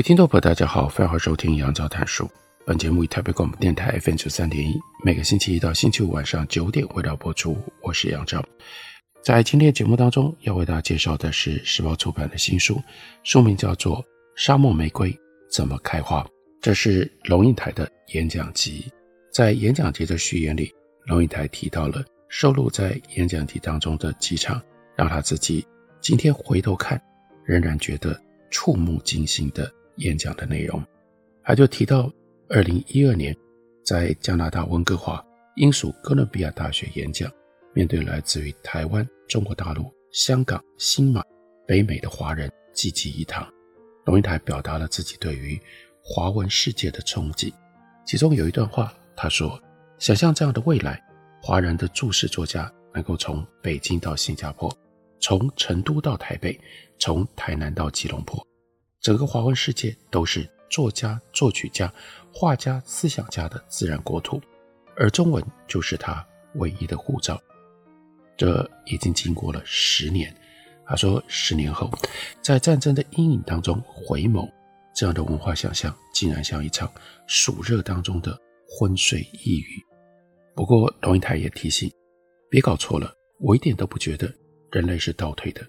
位听众朋友，大家好，欢迎收听杨照谈书。本节目以台北广播电台 FM 九三点一，每个星期一到星期五晚上九点为大家播出。我是杨照。在今天节目当中，要为大家介绍的是时报出版的新书，书名叫做《沙漠玫瑰怎么开花》。这是龙应台的演讲集。在演讲集的序言里，龙应台提到了收录在演讲集当中的几场，让他自己今天回头看，仍然觉得触目惊心的。演讲的内容，他就提到，二零一二年在加拿大温哥华英属哥伦比亚大学演讲，面对来自于台湾、中国大陆、香港、新马、北美的华人济济一堂，龙应台表达了自己对于华文世界的憧憬。其中有一段话，他说：“想象这样的未来，华人的注释作家能够从北京到新加坡，从成都到台北，从台南到吉隆坡。”整个华文世界都是作家、作曲家、画家、思想家的自然国土，而中文就是他唯一的护照。这已经经过了十年，他说，十年后，在战争的阴影当中回眸，这样的文化想象竟然像一场暑热当中的昏睡呓语。不过，龙应台也提醒，别搞错了，我一点都不觉得人类是倒退的，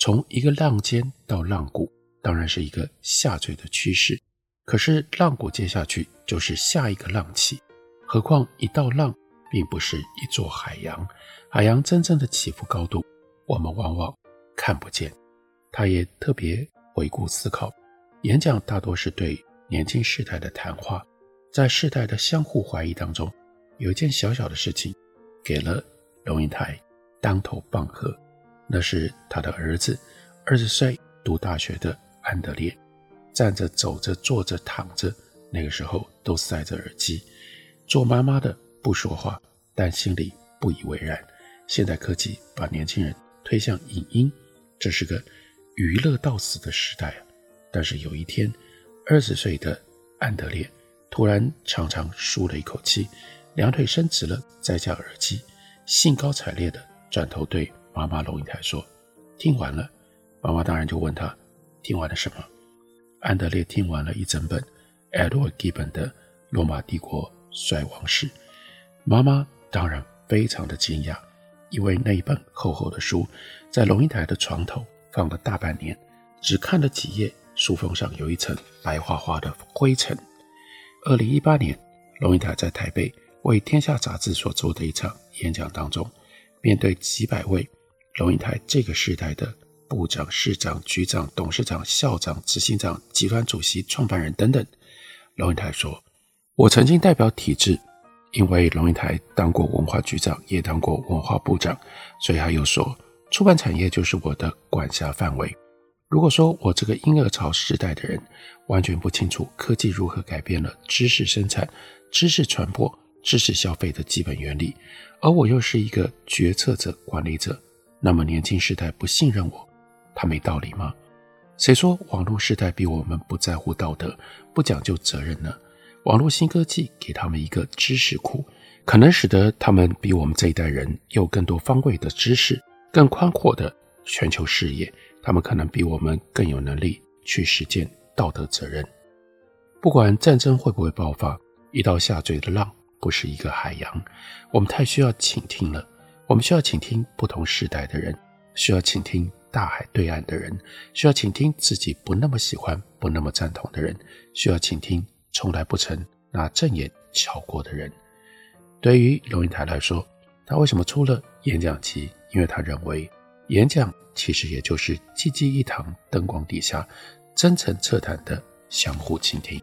从一个浪尖到浪谷。当然是一个下坠的趋势，可是浪谷接下去就是下一个浪起，何况一道浪并不是一座海洋，海洋真正的起伏高度，我们往往看不见。他也特别回顾思考，演讲大多是对年轻世代的谈话，在世代的相互怀疑当中，有一件小小的事情给了龙应台当头棒喝，那是他的儿子二十岁读大学的。安德烈站着、走着、坐着、躺着，那个时候都塞着耳机。做妈妈的不说话，但心里不以为然。现代科技把年轻人推向影音，这是个娱乐到死的时代啊。但是有一天，二十岁的安德烈突然长长舒了一口气，两腿伸直了，摘下耳机，兴高采烈地转头对妈妈龙应台说：“听完了。”妈妈当然就问他。听完了什么？安德烈听完了一整本 Edward Gibbon 的《罗马帝国衰亡史》。妈妈当然非常的惊讶，因为那一本厚厚的书在龙应台的床头放了大半年，只看了几页，书封上有一层白花花的灰尘。二零一八年，龙应台在台北为《天下》杂志所做的一场演讲当中，面对几百位龙应台这个时代的。部长、市长、局长、董事长、校长、执行长、集团主席、创办人等等，龙应台说：“我曾经代表体制，因为龙应台当过文化局长，也当过文化部长，所以他又说，出版产业就是我的管辖范围。如果说我这个婴儿潮时代的人，完全不清楚科技如何改变了知识生产、知识传播、知识消费的基本原理，而我又是一个决策者、管理者，那么年轻时代不信任我。”他没道理吗？谁说网络时代比我们不在乎道德、不讲究责任呢？网络新科技给他们一个知识库，可能使得他们比我们这一代人有更多方位的知识、更宽阔的全球视野。他们可能比我们更有能力去实践道德责任。不管战争会不会爆发，一道下坠的浪不是一个海洋。我们太需要倾听了。我们需要倾听不同时代的人，需要倾听。大海对岸的人需要倾听自己不那么喜欢、不那么赞同的人，需要倾听从来不曾拿正眼瞧过的人。对于龙应台来说，他为什么出了演讲集？因为他认为演讲其实也就是济济一堂灯光底下真诚彻谈的相互倾听。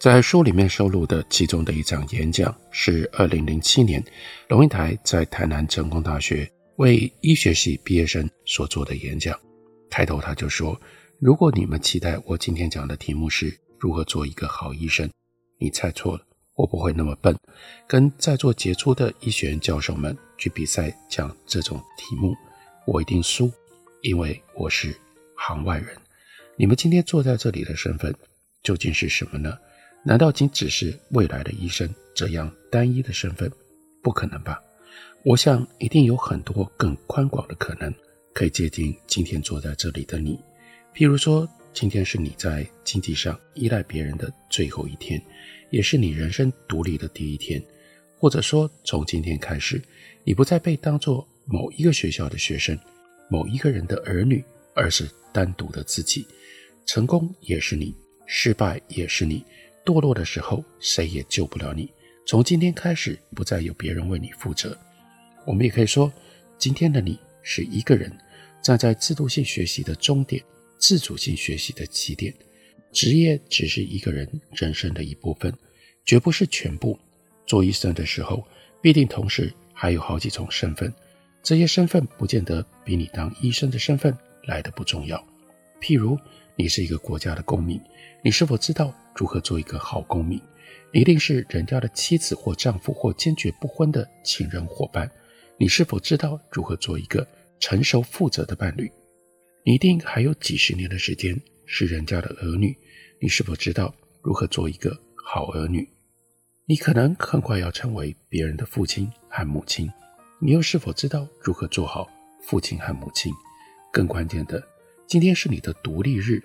在书里面收录的其中的一场演讲是二零零七年龙应台在台南成功大学为医学系毕业生所做的演讲。开头他就说：“如果你们期待我今天讲的题目是如何做一个好医生，你猜错了。我不会那么笨，跟在座杰出的医学院教授们去比赛讲这种题目，我一定输，因为我是行外人。你们今天坐在这里的身份究竟是什么呢？难道仅只是未来的医生这样单一的身份？不可能吧？我想一定有很多更宽广的可能。”可以接近今天坐在这里的你，譬如说，今天是你在经济上依赖别人的最后一天，也是你人生独立的第一天，或者说，从今天开始，你不再被当作某一个学校的学生，某一个人的儿女，而是单独的自己。成功也是你，失败也是你，堕落的时候谁也救不了你。从今天开始，不再有别人为你负责。我们也可以说，今天的你。是一个人站在制度性学习的终点，自主性学习的起点。职业只是一个人人生的一部分，绝不是全部。做医生的时候，必定同时还有好几种身份，这些身份不见得比你当医生的身份来的不重要。譬如，你是一个国家的公民，你是否知道如何做一个好公民？一定是人家的妻子或丈夫或坚决不婚的情人伙伴。你是否知道如何做一个成熟负责的伴侣？你一定还有几十年的时间是人家的儿女。你是否知道如何做一个好儿女？你可能很快要成为别人的父亲和母亲。你又是否知道如何做好父亲和母亲？更关键的，今天是你的独立日，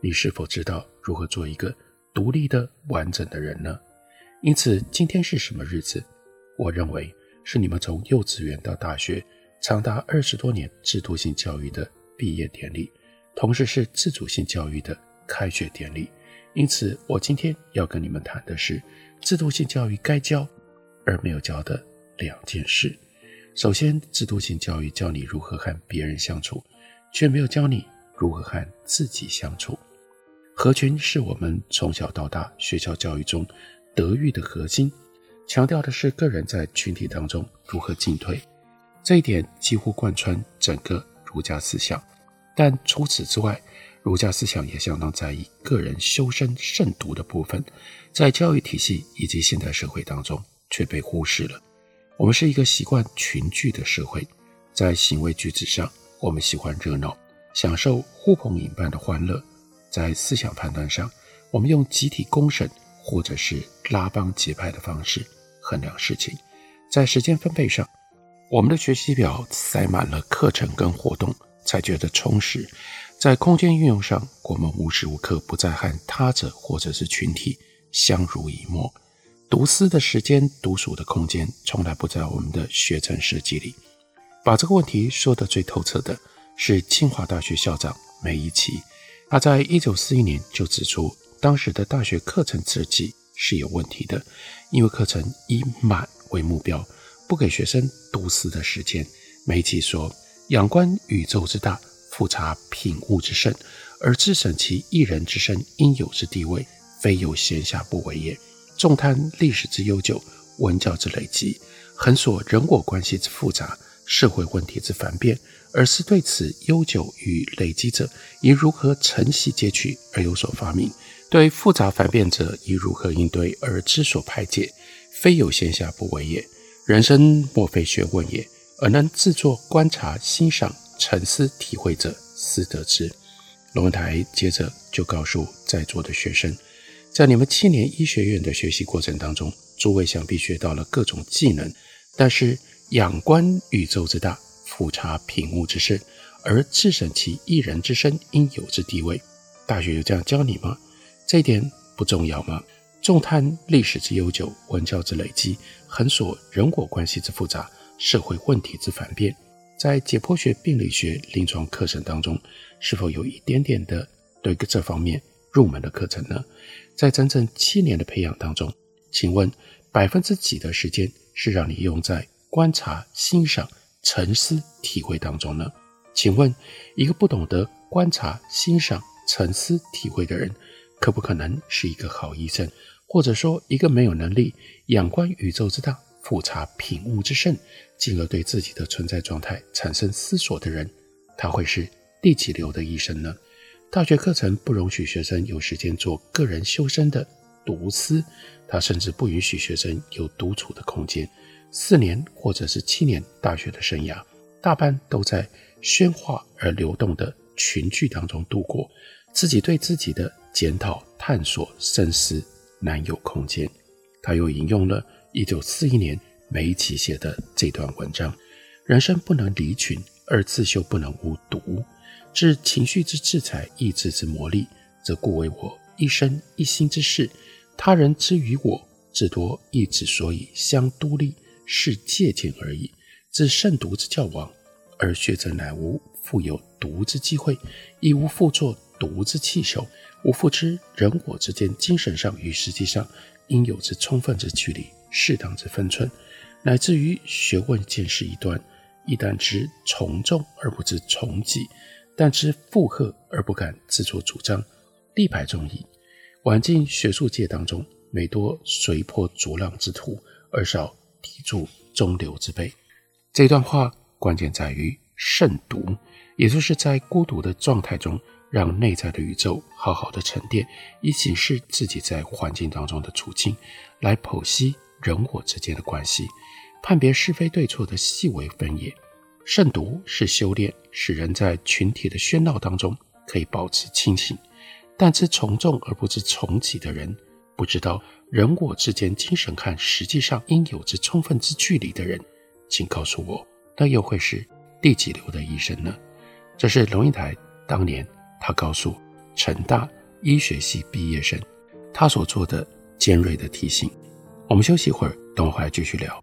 你是否知道如何做一个独立的、完整的人呢？因此，今天是什么日子？我认为。是你们从幼稚园到大学长达二十多年制度性教育的毕业典礼，同时是自主性教育的开学典礼。因此，我今天要跟你们谈的是制度性教育该教而没有教的两件事。首先，制度性教育教你如何和别人相处，却没有教你如何和自己相处。合群是我们从小到大学校教育中德育的核心。强调的是个人在群体当中如何进退，这一点几乎贯穿整个儒家思想。但除此之外，儒家思想也相当在意个人修身慎独的部分，在教育体系以及现代社会当中却被忽视了。我们是一个习惯群聚的社会，在行为举止上，我们喜欢热闹，享受呼朋引伴的欢乐；在思想判断上，我们用集体公审或者是拉帮结派的方式。衡量事情，在时间分配上，我们的学习表塞满了课程跟活动，才觉得充实；在空间运用上，我们无时无刻不在和他者或者是群体相濡以沫。读诗的时间、独处的空间，从来不在我们的学程设计里。把这个问题说得最透彻的是清华大学校长梅贻琦，他在一九四一年就指出，当时的大学课程设计是有问题的。因为课程以满为目标，不给学生读诗的时间。梅贻说：“仰观宇宙之大，复察品物之盛，而自审其一人之身应有之地位，非有闲暇不为也。纵观历史之悠久，文教之累积，横索人我关系之复杂，社会问题之繁变，而思对此悠久与累积者，应如何承袭截取而有所发明。”对复杂反变者，以如何应对而知所排解，非有闲暇不为也。人生莫非学问也，而能自作观察、欣赏、沉思、体会者，斯得之。龙文台接着就告诉在座的学生，在你们七年医学院的学习过程当中，诸位想必学到了各种技能，但是仰观宇宙之大，俯察品物之盛，而自审其一人之身应有之地位，大学有这样教你吗？这一点不重要吗？纵观历史之悠久，文教之累积，横索人我关系之复杂，社会问题之繁变，在解剖学、病理学临床课程当中，是否有一点点的对这方面入门的课程呢？在整整七年的培养当中，请问百分之几的时间是让你用在观察、欣赏、沉思、体会当中呢？请问一个不懂得观察、欣赏、沉思、体会的人，可不可能是一个好医生，或者说一个没有能力仰观宇宙之大、复察品物之圣，进而对自己的存在状态产生思索的人，他会是第几流的医生呢？大学课程不容许学生有时间做个人修身的独思，他甚至不允许学生有独处的空间。四年或者是七年大学的生涯，大半都在喧哗而流动的群聚当中度过，自己对自己的检讨、探索、深思难有空间。他又引用了一九四一年梅奇写的这段文章：“人生不能离群，而自修不能无独。致情绪之制裁，意志之磨砺，则故为我一生一心之事。他人之于我，至多亦只所以相督力，是借鉴而已。自慎独之教往，而学者乃无复有独之机会，亦无复作独之气手，无复知人我之间精神上与实际上。”应有之充分之距离，适当之分寸，乃至于学问见识一端，一旦知从众而不知从己，但知附和而不敢自作主张，力排众议。晚近学术界当中，每多随波逐浪之徒，而少砥柱中流之辈。这段话关键在于慎独，也就是在孤独的状态中。让内在的宇宙好好的沉淀，以警示自己在环境当中的处境，来剖析人我之间的关系，判别是非对错的细微分野。慎独是修炼，使人在群体的喧闹当中可以保持清醒。但知从众而不知从己的人，不知道人我之间精神看实际上应有之充分之距离的人，请告诉我，那又会是第几流的医生呢？这是龙应台当年。他告诉成大医学系毕业生，他所做的尖锐的提醒。我们休息一会儿，等我回来继续聊。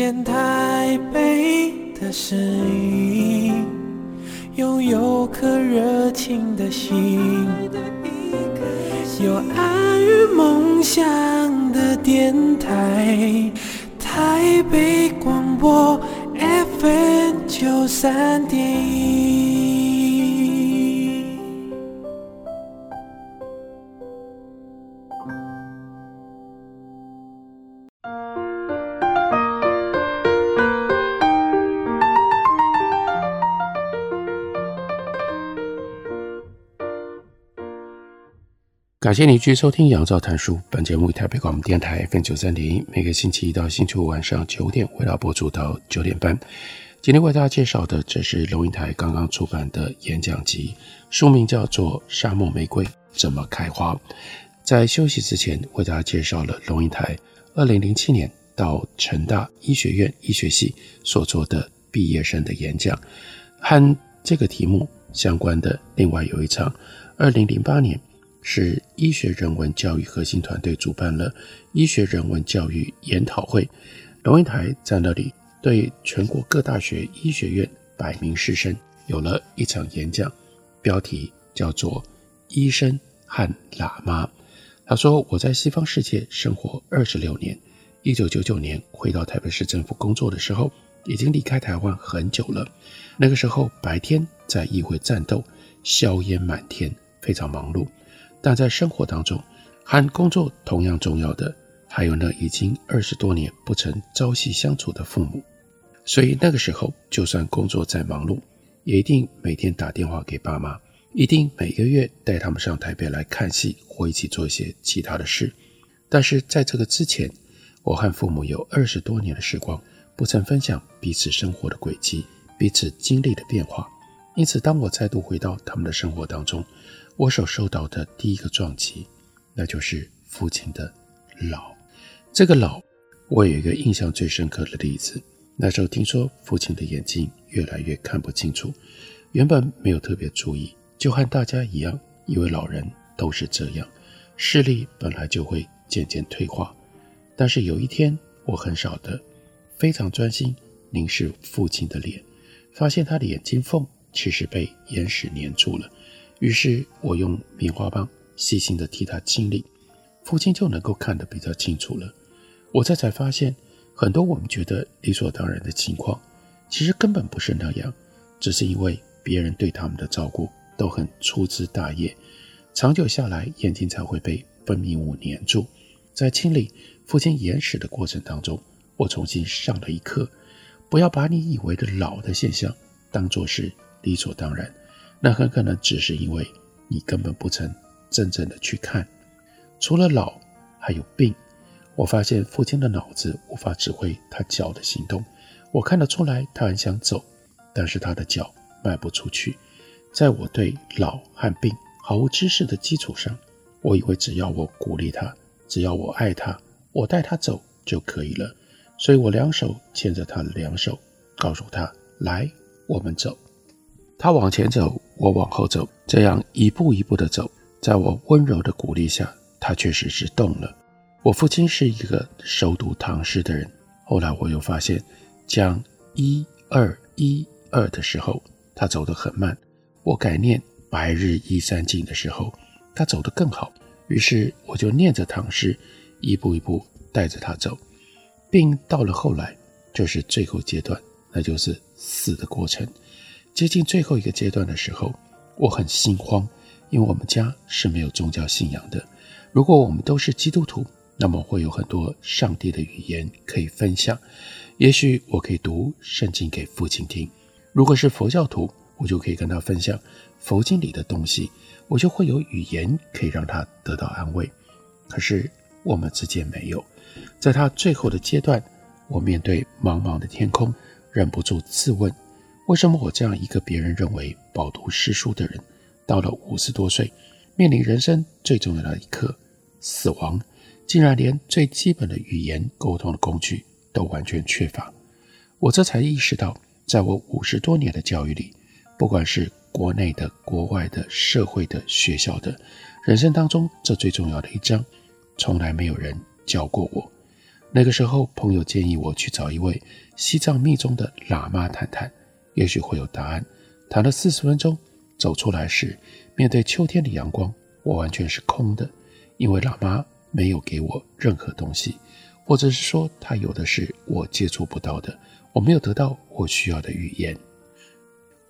见台北的声音，拥有颗热情的心，有爱与梦想的电台，台北广播 FM 九三点一。感谢你继续收听《杨照谈书》。本节目以台北广播电台 FM 九三点一，每个星期一到星期五晚上九点，为大家播出到九点半。今天为大家介绍的，这是龙应台刚刚出版的演讲集，书名叫做《沙漠玫瑰怎么开花》。在休息之前，为大家介绍了龙应台二零零七年到成大医学院医学系所做的毕业生的演讲，和这个题目相关的另外有一场二零零八年。是医学人文教育核心团队主办了医学人文教育研讨会，龙应台在那里对全国各大学医学院百名师生有了一场演讲，标题叫做《医生和喇嘛》。他说：“我在西方世界生活二十六年，一九九九年回到台北市政府工作的时候，已经离开台湾很久了。那个时候白天在议会战斗，硝烟满天，非常忙碌。”但在生活当中，和工作同样重要的，还有那已经二十多年不曾朝夕相处的父母。所以那个时候，就算工作再忙碌，也一定每天打电话给爸妈，一定每个月带他们上台北来看戏，或一起做一些其他的事。但是在这个之前，我和父母有二十多年的时光，不曾分享彼此生活的轨迹，彼此经历的变化。因此，当我再度回到他们的生活当中，我所受到的第一个撞击，那就是父亲的老。这个老，我有一个印象最深刻的例子。那时候听说父亲的眼睛越来越看不清楚，原本没有特别注意，就和大家一样，以为老人都是这样，视力本来就会渐渐退化。但是有一天，我很少的非常专心凝视父亲的脸，发现他的眼睛缝其实被眼屎粘住了。于是我用棉花棒细心的替他清理，父亲就能够看得比较清楚了。我这才发现，很多我们觉得理所当然的情况，其实根本不是那样，只是因为别人对他们的照顾都很粗枝大叶，长久下来，眼睛才会被分泌物黏住。在清理父亲眼屎的过程当中，我重新上了一课：不要把你以为的老的现象当作是理所当然，那很可能只是因为你根本不曾真正的去看。除了老，还有病。我发现父亲的脑子无法指挥他脚的行动。我看得出来，他很想走，但是他的脚迈不出去。在我对老和病毫无知识的基础上，我以为只要我鼓励他，只要我爱他，我带他走就可以了。所以我两手牵着他的两手，告诉他：“来，我们走。”他往前走，我往后走，这样一步一步的走。在我温柔的鼓励下，他确实是动了。我父亲是一个熟读唐诗的人，后来我又发现，讲一二一二的时候，他走得很慢；我改念白日依山尽的时候，他走得更好。于是我就念着唐诗，一步一步带着他走。并到了后来，就是最后阶段，那就是死的过程。接近最后一个阶段的时候，我很心慌，因为我们家是没有宗教信仰的。如果我们都是基督徒，那么会有很多上帝的语言可以分享，也许我可以读圣经给父亲听。如果是佛教徒，我就可以跟他分享佛经里的东西，我就会有语言可以让他得到安慰。可是我们之间没有。在他最后的阶段，我面对茫茫的天空，忍不住自问：为什么我这样一个别人认为饱读诗书的人，到了五十多岁，面临人生最重要的一刻——死亡？竟然连最基本的语言沟通的工具都完全缺乏，我这才意识到，在我五十多年的教育里，不管是国内的、国外的、社会的、学校的，人生当中这最重要的一章，从来没有人教过我。那个时候，朋友建议我去找一位西藏密宗的喇嘛谈谈，也许会有答案。谈了四十分钟，走出来时，面对秋天的阳光，我完全是空的，因为喇嘛。没有给我任何东西，或者是说他有的是我接触不到的，我没有得到我需要的语言。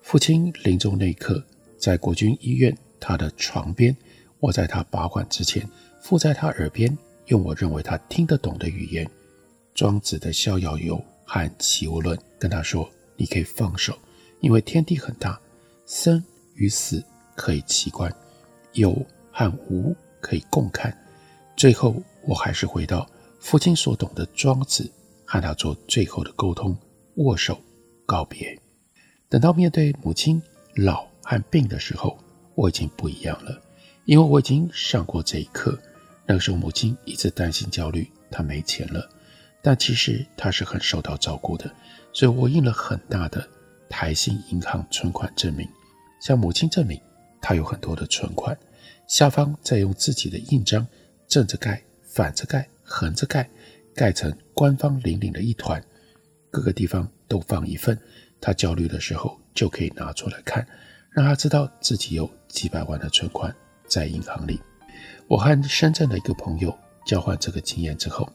父亲临终那一刻，在国军医院他的床边，我在他拔管之前，附在他耳边，用我认为他听得懂的语言，庄子的《逍遥游》和《齐物论》，跟他说：“你可以放手，因为天地很大，生与死可以齐观，有和无可以共看。”最后，我还是回到父亲所懂的庄子，和他做最后的沟通，握手告别。等到面对母亲老和病的时候，我已经不一样了，因为我已经上过这一课。那个时候，母亲一直担心焦虑，她没钱了，但其实她是很受到照顾的，所以我印了很大的台新银行存款证明，向母亲证明她有很多的存款，下方再用自己的印章。正着盖，反着盖，横着盖，盖成官方凛凛的一团，各个地方都放一份。他焦虑的时候就可以拿出来看，让他知道自己有几百万的存款在银行里。我和深圳的一个朋友交换这个经验之后，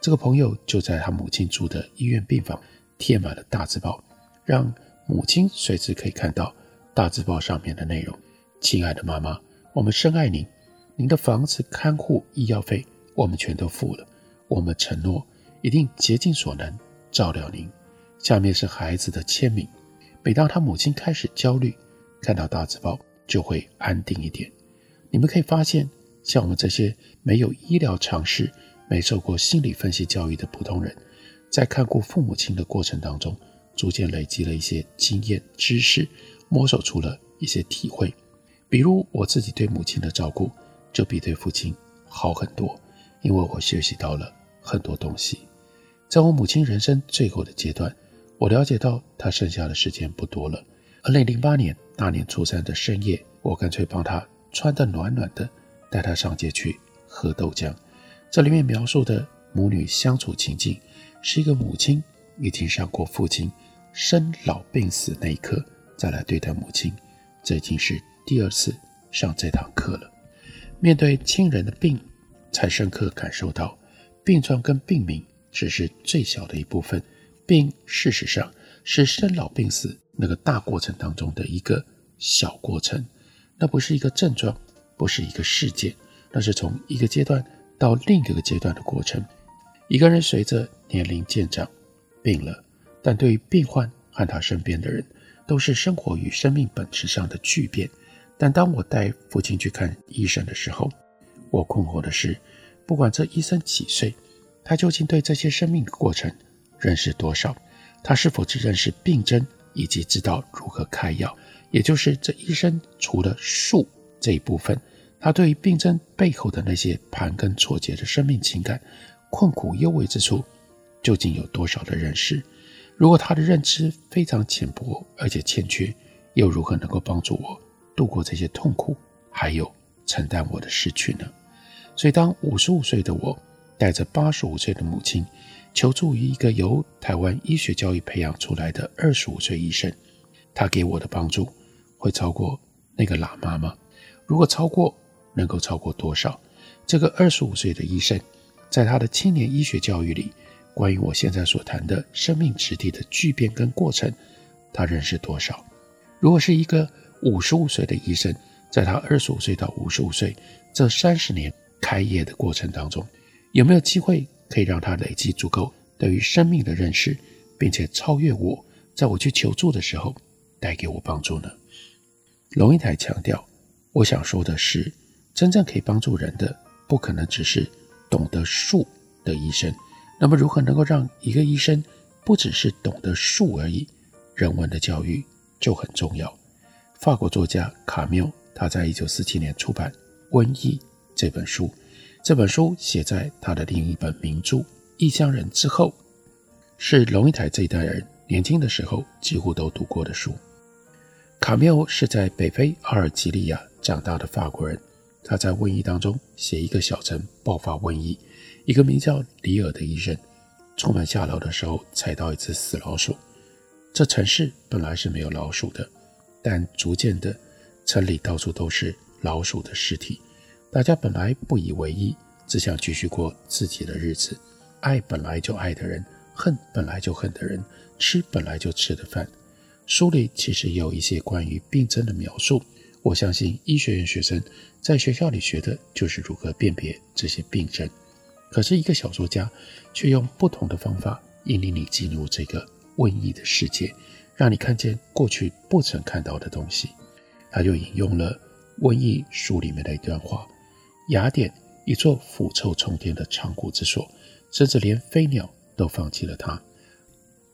这个朋友就在他母亲住的医院病房贴满了大字报，让母亲随时可以看到大字报上面的内容。亲爱的妈妈，我们深爱您。您的房子、看护、医药费，我们全都付了。我们承诺一定竭尽所能照料您。下面是孩子的签名。每当他母亲开始焦虑，看到大字报就会安定一点。你们可以发现，像我们这些没有医疗常识、没受过心理分析教育的普通人，在看顾父母亲的过程当中，逐渐累积了一些经验、知识，摸索出了一些体会。比如我自己对母亲的照顾，就比对父亲好很多，因为我学习到了很多东西。在我母亲人生最后的阶段，我了解到她剩下的时间不多了。二零零八年大年初三的深夜，我干脆帮她穿得暖暖的，带她上街去喝豆浆。这里面描述的母女相处情境，是一个母亲已经上过父亲生老病死那一刻再来对待母亲，这已经是。第二次上这堂课了，面对亲人的病，才深刻感受到病状跟病名只是最小的一部分，病事实上是生老病死那个大过程当中的一个小过程，那不是一个症状，不是一个事件，那是从一个阶段到另一个阶段的过程。一个人随着年龄渐长病了，但对于病患和他身边的人，都是生活与生命本质上的巨变。但当我带父亲去看医生的时候，我困惑的是，不管这医生几岁，他究竟对这些生命过程认识多少？他是否只认识病症，以及知道如何开药？也就是这医生除了术这一部分，他对于病症背后的那些盘根错节的生命情感、困苦幽微之处，究竟有多少的认识？如果他的认知非常浅薄而且欠缺，又如何能够帮助我？度过这些痛苦，还有承担我的失去呢？所以，当五十五岁的我带着八十五岁的母亲求助于一个由台湾医学教育培养出来的二十五岁医生，他给我的帮助会超过那个喇嘛吗？如果超过，能够超过多少？这个二十五岁的医生，在他的青年医学教育里，关于我现在所谈的生命质地的巨变跟过程，他认识多少？如果是一个。五十五岁的医生，在他二十五岁到五十五岁这三十年开业的过程当中，有没有机会可以让他累积足够对于生命的认识，并且超越我，在我去求助的时候带给我帮助呢？龙应台强调，我想说的是，真正可以帮助人的，不可能只是懂得术的医生。那么，如何能够让一个医生不只是懂得术而已？人文的教育就很重要。法国作家卡缪，他在一九四七年出版《瘟疫》这本书。这本书写在他的另一本名著《异乡人》之后，是龙应台这一代人年轻的时候几乎都读过的书。卡缪是在北非阿尔及利亚长大的法国人，他在瘟疫当中写一个小城爆发瘟疫，一个名叫里尔的医生出门下楼的时候踩到一只死老鼠。这城市本来是没有老鼠的。但逐渐的，城里到处都是老鼠的尸体。大家本来不以为意，只想继续过自己的日子。爱本来就爱的人，恨本来就恨的人，吃本来就吃的饭。书里其实也有一些关于病症的描述。我相信医学院学生在学校里学的就是如何辨别这些病症。可是，一个小说家却用不同的方法引领你进入这个瘟疫的世界。让你看见过去不曾看到的东西，他就引用了《瘟疫》书里面的一段话：雅典，一座腐臭冲天的长古之所，甚至连飞鸟都放弃了它。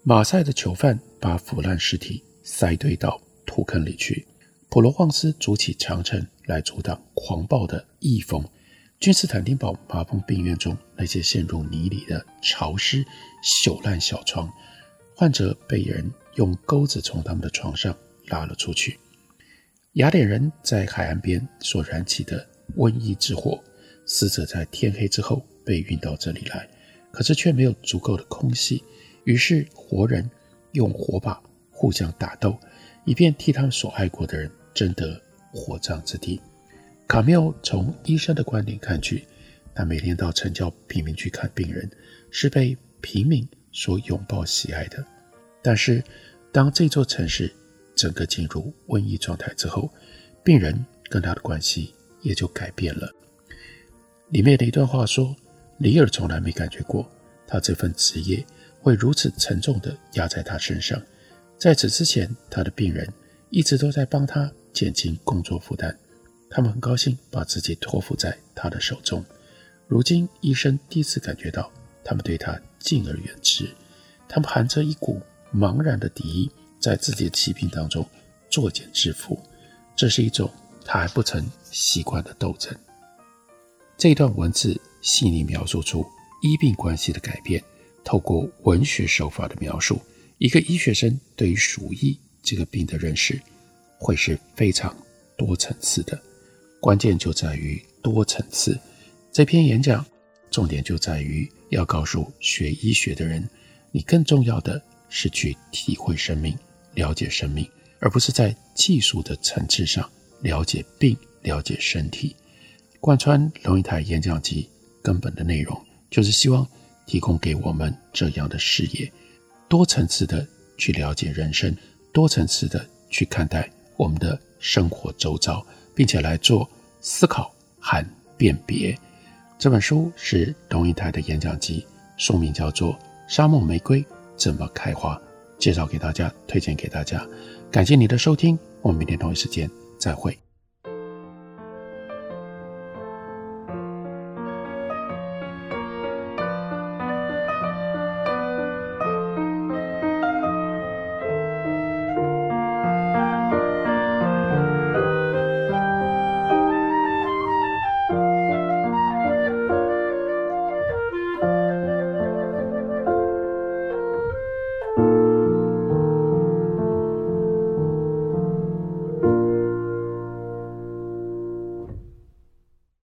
马赛的囚犯把腐烂尸体塞堆到土坑里去。普罗旺斯筑起长城来阻挡狂暴的异风。君士坦丁堡麻风病院中那些陷入泥里的潮湿朽烂小床，患者被人。用钩子从他们的床上拉了出去。雅典人在海岸边所燃起的瘟疫之火，死者在天黑之后被运到这里来，可是却没有足够的空隙，于是活人用火把互相打斗，以便替他们所爱过的人争得火葬之地。卡缪从医生的观点看去，他每天到城郊贫民区看病人，是被平民所拥抱喜爱的。但是，当这座城市整个进入瘟疫状态之后，病人跟他的关系也就改变了。里面的一段话说：“里尔从来没感觉过，他这份职业会如此沉重地压在他身上。在此之前，他的病人一直都在帮他减轻工作负担，他们很高兴把自己托付在他的手中。如今，医生第一次感觉到他们对他敬而远之，他们含着一股茫然的敌意，在自己的疾病当中作茧自缚。这是一种他还不曾习惯的斗争。这段文字细腻描述出医病关系的改变，透过文学手法的描述。一个医学生对于鼠疫这个病的认识，会是非常多层次的。关键就在于多层次。这篇演讲重点就在于要告诉学医学的人，你更重要的是去体会生命、了解生命，而不是在技术的层次上了解病、了解身体。贯穿龙应台演讲集根本的内容，就是希望提供给我们这样的视野。多层次的去了解人生，多层次的去看待我们的生活周遭，并且来做思考和辨别。这本书是同一台的演讲集，书名叫做《沙漠玫瑰怎么开花》，介绍给大家，推荐给大家。感谢你的收听，我们明天同一时间再会。